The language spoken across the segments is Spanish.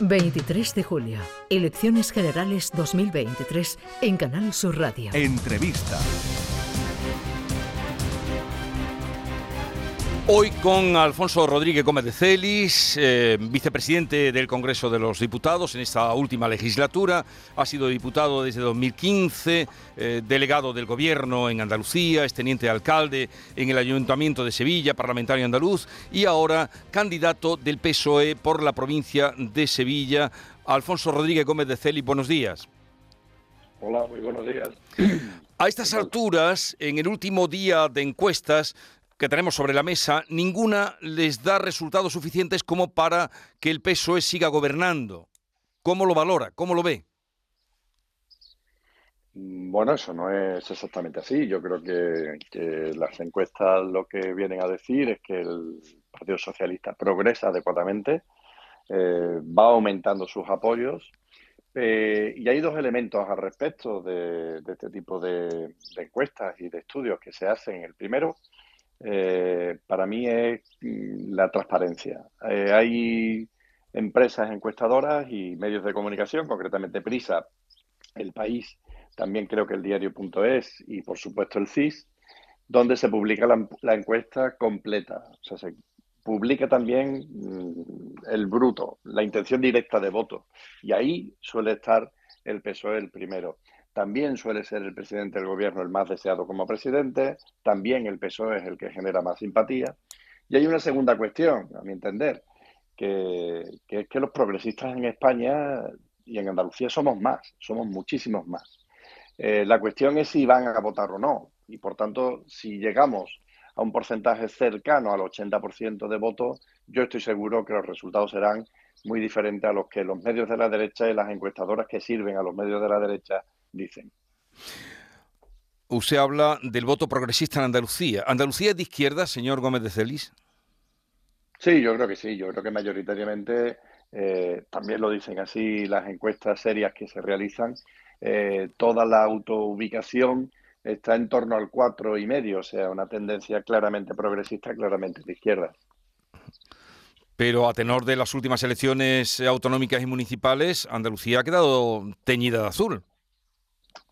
23 de julio, Elecciones Generales 2023 en Canal Sur Radio. Entrevista. Hoy con Alfonso Rodríguez Gómez de Celis, eh, vicepresidente del Congreso de los Diputados en esta última legislatura. Ha sido diputado desde 2015, eh, delegado del Gobierno en Andalucía, es teniente alcalde en el Ayuntamiento de Sevilla, parlamentario andaluz y ahora candidato del PSOE por la provincia de Sevilla. Alfonso Rodríguez Gómez de Celis, buenos días. Hola, muy buenos días. A estas alturas, en el último día de encuestas, que tenemos sobre la mesa, ninguna les da resultados suficientes como para que el PSOE siga gobernando. ¿Cómo lo valora? ¿Cómo lo ve? Bueno, eso no es exactamente así. Yo creo que, las encuestas lo que vienen a decir es que el Partido Socialista progresa adecuadamente, eh, va aumentando sus apoyos. Eh, y hay dos elementos al respecto de, este tipo de, encuestas y de estudios que se hacen. El primero eh, para mí es mm, la transparencia. Eh, hay empresas encuestadoras y medios de comunicación, concretamente Prisa, El País, también creo que el diario.es y por supuesto el CIS, donde se publica la, encuesta completa. O sea, se publica también mm, el bruto, la intención directa de voto. Y ahí suele estar el PSOE el primero. También suele ser el presidente del gobierno el más deseado como presidente, también el PSOE es el que genera más simpatía. Y hay una segunda cuestión, a mi entender, que, es que los progresistas en España y en Andalucía somos más, somos muchísimos más. Eh, la cuestión es si van a votar o no. Y por tanto, si llegamos a un porcentaje cercano al 80% de votos, yo estoy seguro que los resultados serán muy diferentes a los que los medios de la derecha y las encuestadoras que sirven a los medios de la derecha dicen. Usted habla del voto progresista en Andalucía. ¿Andalucía es de izquierda, señor Gómez de Celis? Sí, yo creo que sí. Yo creo que mayoritariamente eh, también lo dicen así las encuestas serias que se realizan. Eh, toda la autoubicación está en torno al cuatro y medio, o sea, una tendencia claramente progresista, claramente de izquierda. Pero a tenor de las últimas elecciones autonómicas y municipales, Andalucía ha quedado teñida de azul.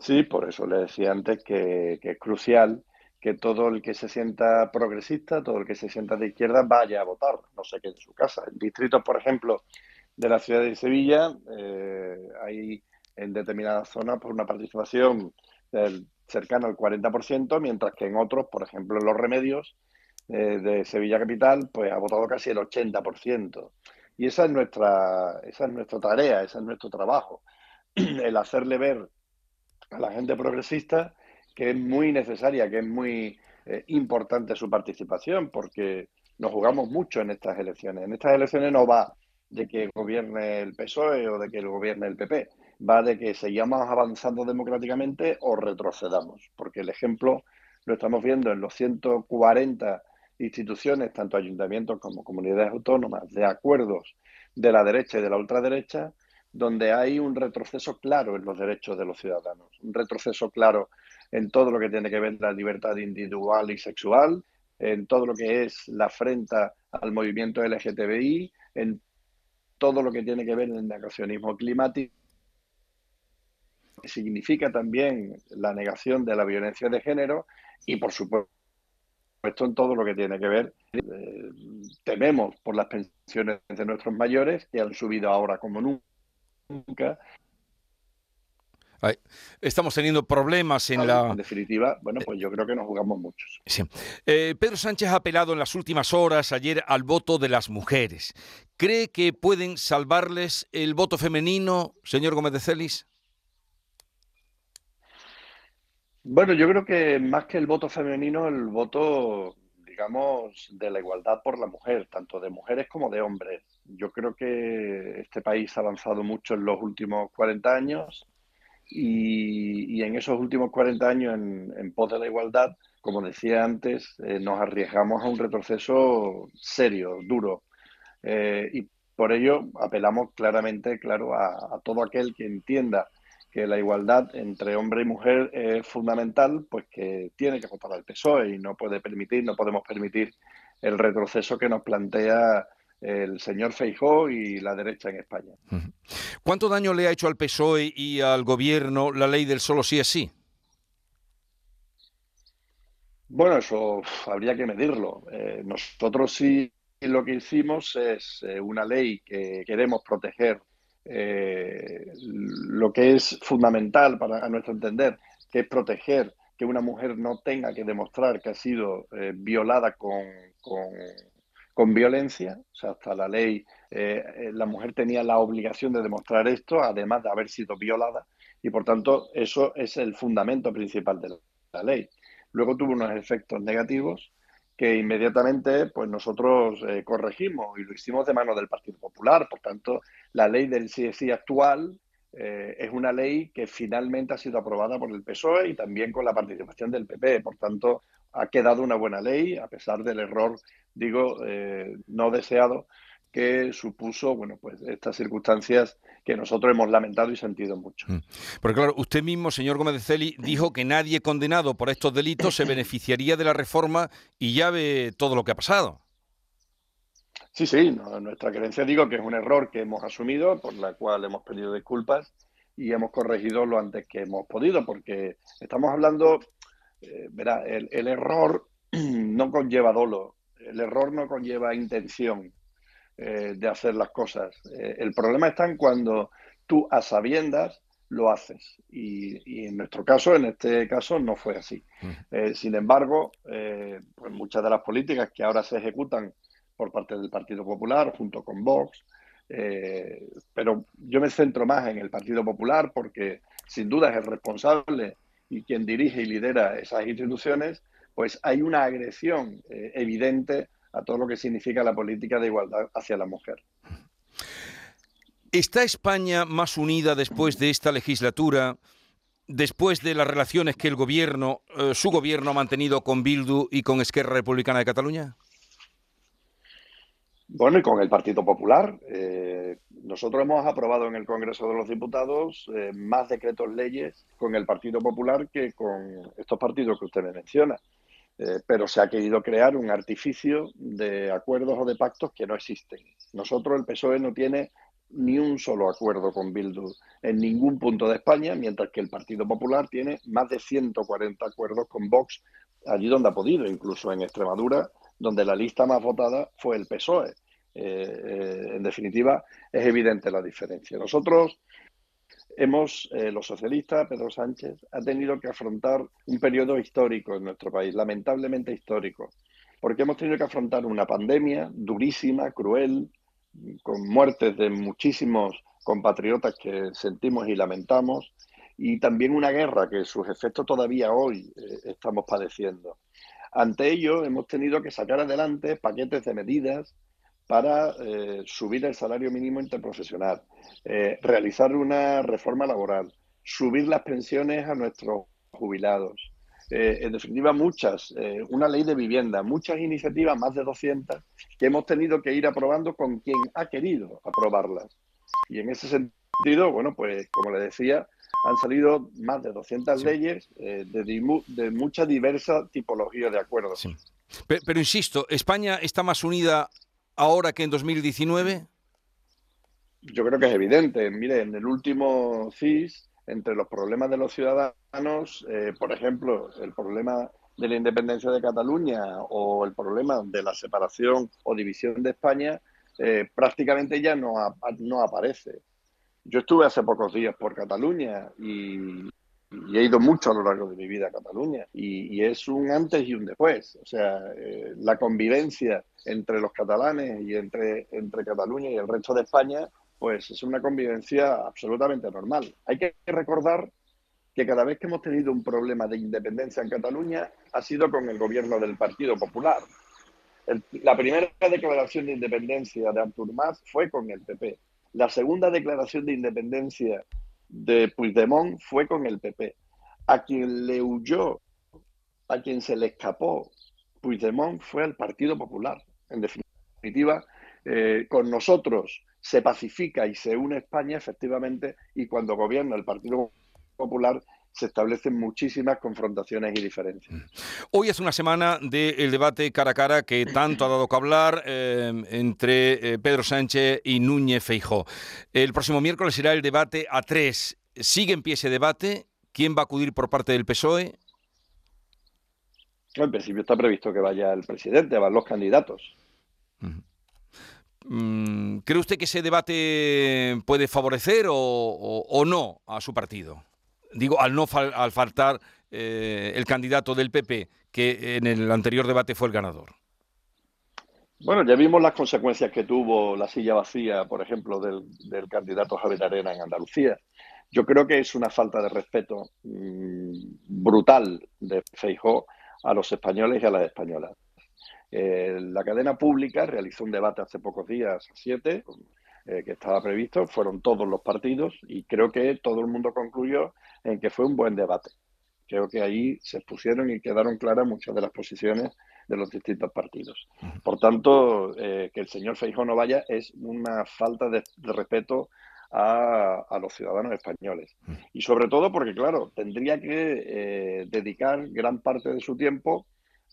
Sí, por eso le decía antes que, es crucial que todo el que se sienta progresista, todo el que se sienta de izquierda, vaya a votar, no sé qué en su casa. En distritos, por ejemplo, de la ciudad de Sevilla, eh, hay en determinadas zonas por pues, una participación cercana al 40%, mientras que en otros, por ejemplo, en los remedios eh, de Sevilla Capital, pues ha votado casi el 80%. Y esa es nuestra, esa es nuestra tarea, ese es nuestro trabajo, el hacerle ver a la gente progresista que es muy necesaria, que es muy eh, importante su participación, porque nos jugamos mucho en estas elecciones. En estas elecciones no va de que gobierne el PSOE o de que gobierne el PP, va de que sigamos avanzando democráticamente o retrocedamos, porque el ejemplo lo estamos viendo en los 140 instituciones, tanto ayuntamientos como comunidades autónomas, de acuerdos de la derecha y de la ultraderecha, donde hay un retroceso claro en los derechos de los ciudadanos, un retroceso claro en todo lo que tiene que ver la libertad individual y sexual, en todo lo que es la afrenta al movimiento LGTBI, en todo lo que tiene que ver el negacionismo climático, que significa también la negación de la violencia de género y, por supuesto, en todo lo que tiene que ver, eh, tememos por las pensiones de nuestros mayores que han subido ahora como nunca nunca. Estamos teniendo problemas en la... En definitiva, bueno, pues yo creo que nos jugamos muchos. Sí. Eh, Pedro Sánchez ha apelado en las últimas horas, ayer, al voto de las mujeres. ¿Cree que pueden salvarles el voto femenino, señor Gómez de Celis? Bueno, yo creo que más que el voto femenino, el voto, digamos, de la igualdad por la mujer, tanto de mujeres como de hombres. Yo creo que este país ha avanzado mucho en los últimos 40 años y, en esos últimos 40 años en, pos de la igualdad, como decía antes, eh, nos arriesgamos a un retroceso serio, duro. Eh, y por ello apelamos claramente, claro, a, todo aquel que entienda que la igualdad entre hombre y mujer es fundamental, pues que tiene que votar al PSOE y no puede permitir, no podemos permitir el retroceso que nos plantea el señor Feijó y la derecha en España. ¿Cuánto daño le ha hecho al PSOE y al gobierno la ley del solo sí es sí? Bueno, eso habría que medirlo. Eh, nosotros sí lo que hicimos es eh, una ley que queremos proteger eh, lo que es fundamental para a nuestro entender, que es proteger que una mujer no tenga que demostrar que ha sido violada con, con, violencia. O sea, hasta la ley, la mujer tenía la obligación de demostrar esto, además de haber sido violada, y por tanto eso es el fundamento principal de la ley. Luego tuvo unos efectos negativos que inmediatamente pues nosotros eh, corregimos y lo hicimos de mano del Partido Popular. Por tanto, la ley del CSI actual eh, es una ley que finalmente ha sido aprobada por el PSOE y también con la participación del PP. Por tanto, ha quedado una buena ley, a pesar del error, digo, eh, no deseado que supuso, bueno, pues estas circunstancias que nosotros hemos lamentado y sentido mucho. Mm. Porque claro, usted mismo, señor Gómez de Celi, dijo que nadie condenado por estos delitos se beneficiaría de la reforma y ya ve todo lo que ha pasado. Sí, sí, nuestra creencia digo que es un error que hemos asumido, por la cual hemos pedido disculpas y hemos corregido lo antes que hemos podido, porque estamos hablando, eh, verá, el, el error no conlleva dolo, el error no conlleva intención, eh, de hacer las cosas. Eh, el problema está en cuando tú a sabiendas lo haces. Y, en nuestro caso, en este caso, no fue así. Sin embargo, pues muchas de las políticas que ahora se ejecutan por parte del Partido Popular, junto con Vox, pero yo me centro más en el Partido Popular porque sin duda es el responsable y quien dirige y lidera esas instituciones, pues hay una agresión evidente a todo lo que significa la política de igualdad hacia la mujer. ¿Está España más unida después de esta legislatura, después de las relaciones que el gobierno, eh, su gobierno ha mantenido con Bildu y con Esquerra Republicana de Cataluña? Bueno, y con el Partido Popular. Eh, nosotros hemos aprobado en el Congreso de los Diputados eh, más decretos leyes con el Partido Popular que con estos partidos que usted me menciona. Eh, pero se ha querido crear un artificio de acuerdos o de pactos que no existen. Nosotros, el PSOE, no tiene ni un solo acuerdo con Bildu en ningún punto de España, mientras que el Partido Popular tiene más de 140 acuerdos con Vox allí donde ha podido, incluso en Extremadura, donde la lista más votada fue el PSOE. Eh, eh, en definitiva, es evidente la diferencia. Nosotros hemos, eh, los socialistas, Pedro Sánchez, ha tenido que afrontar un periodo histórico en nuestro país, lamentablemente histórico, porque hemos tenido que afrontar una pandemia durísima, cruel, con muertes de muchísimos compatriotas que sentimos y lamentamos, y también una guerra que sus efectos todavía hoy estamos padeciendo. Ante ello, hemos tenido que sacar adelante paquetes de medidas para eh, subir el salario mínimo interprofesional, eh, realizar una reforma laboral, subir las pensiones a nuestros jubilados. Eh, en definitiva, muchas, una ley de vivienda, muchas iniciativas, más de 200, que hemos tenido que ir aprobando con quien ha querido aprobarlas. Y en ese sentido, bueno, pues como le decía, han salido más de 200 leyes de, de, mucha diversa tipología de acuerdos. pero, insisto, España está más unida ahora que en 2019? Yo creo que es evidente. Mire, en el último CIS, entre los problemas de los ciudadanos, eh, por ejemplo, el problema de la independencia de Cataluña o el problema de la separación o división de España, eh, prácticamente ya no, no aparece. Yo estuve hace pocos días por Cataluña y, y he ido mucho a lo largo de mi vida a Cataluña y, es un antes y un después. O sea, eh, la convivencia entre los catalanes y entre, entre Cataluña y el resto de España, pues es una convivencia absolutamente normal. Hay que recordar que cada vez que hemos tenido un problema de independencia en Cataluña ha sido con el gobierno del Partido Popular. la primera declaración de independencia de Artur Mas fue con el PP. La segunda declaración de independencia de Puigdemont fue con el PP. A quien le huyó, a quien se le escapó Puigdemont fue al Partido Popular. En definitiva, eh, con nosotros se pacifica y se une España efectivamente y cuando gobierna el Partido Popular se establecen muchísimas confrontaciones y diferencias. Mm. Hoy es una semana del debate cara a cara que tanto ha dado que hablar eh, entre eh, Pedro Sánchez y Núñez Feijó. El próximo miércoles será el debate a tres. ¿Sigue en pie ese debate? ¿Quién va a acudir por parte del PSOE? En principio está previsto que vaya el presidente, van los candidatos. Mm, ¿Cree usted que ese debate puede favorecer o, no a su partido? Digo, al no al faltar eh, el candidato del PP, que en el anterior debate fue el ganador. Bueno, ya vimos las consecuencias que tuvo la silla vacía, por ejemplo, del, candidato Javier Arena en Andalucía. Yo creo que es una falta de respeto mm, brutal de Feijó a los españoles y a las españolas. Eh, la cadena pública realizó un debate hace pocos días, siete, eh, que estaba previsto, fueron todos los partidos y creo que todo el mundo concluyó en que fue un buen debate. Creo que ahí se expusieron y quedaron claras muchas de las posiciones de los distintos partidos. Por tanto, eh, que el señor Feijó no vaya es una falta de, respeto a, los ciudadanos españoles. Y sobre todo porque, claro, tendría que dedicar gran parte de su tiempo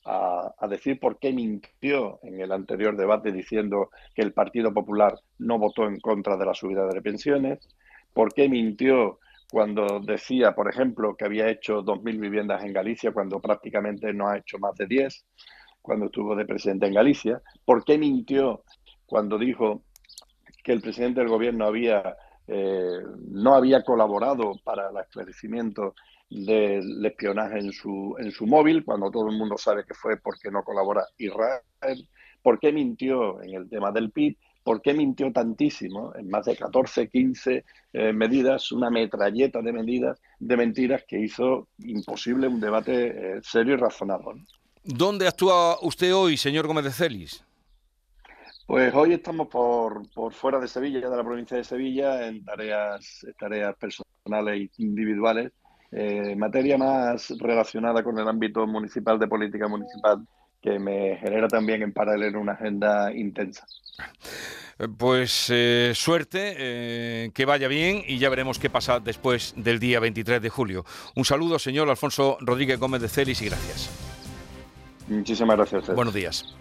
a, decir por qué mintió en el anterior debate diciendo que el Partido Popular no votó en contra de la subida de pensiones, por qué mintió cuando decía, por ejemplo, que había hecho 2.000 viviendas en Galicia cuando prácticamente no ha hecho más de 10 cuando estuvo de presidente en Galicia, por qué mintió cuando dijo que el presidente del gobierno había eh, no había colaborado para el esclarecimiento del espionaje en su, en su móvil, cuando todo el mundo sabe que fue porque no colabora Israel, por qué mintió en el tema del PIB, por qué mintió tantísimo en más de 14, 15 eh, medidas, una metralleta de medidas, de mentiras que hizo imposible un debate eh, serio y razonado. ¿Dónde actúa usted hoy, señor Gómez de Celis? Pues hoy estamos por, por fuera de Sevilla, de la provincia de Sevilla, en tareas, tareas personales e individuales eh, materia más relacionada con el ámbito municipal de política municipal que me genera también en paralelo una agenda intensa. Pues eh, suerte, eh, que vaya bien y ya veremos qué pasa después del día 23 de julio. Un saludo, señor Alfonso Rodríguez Gómez de Celis y gracias. Muchísimas gracias. Buenos días.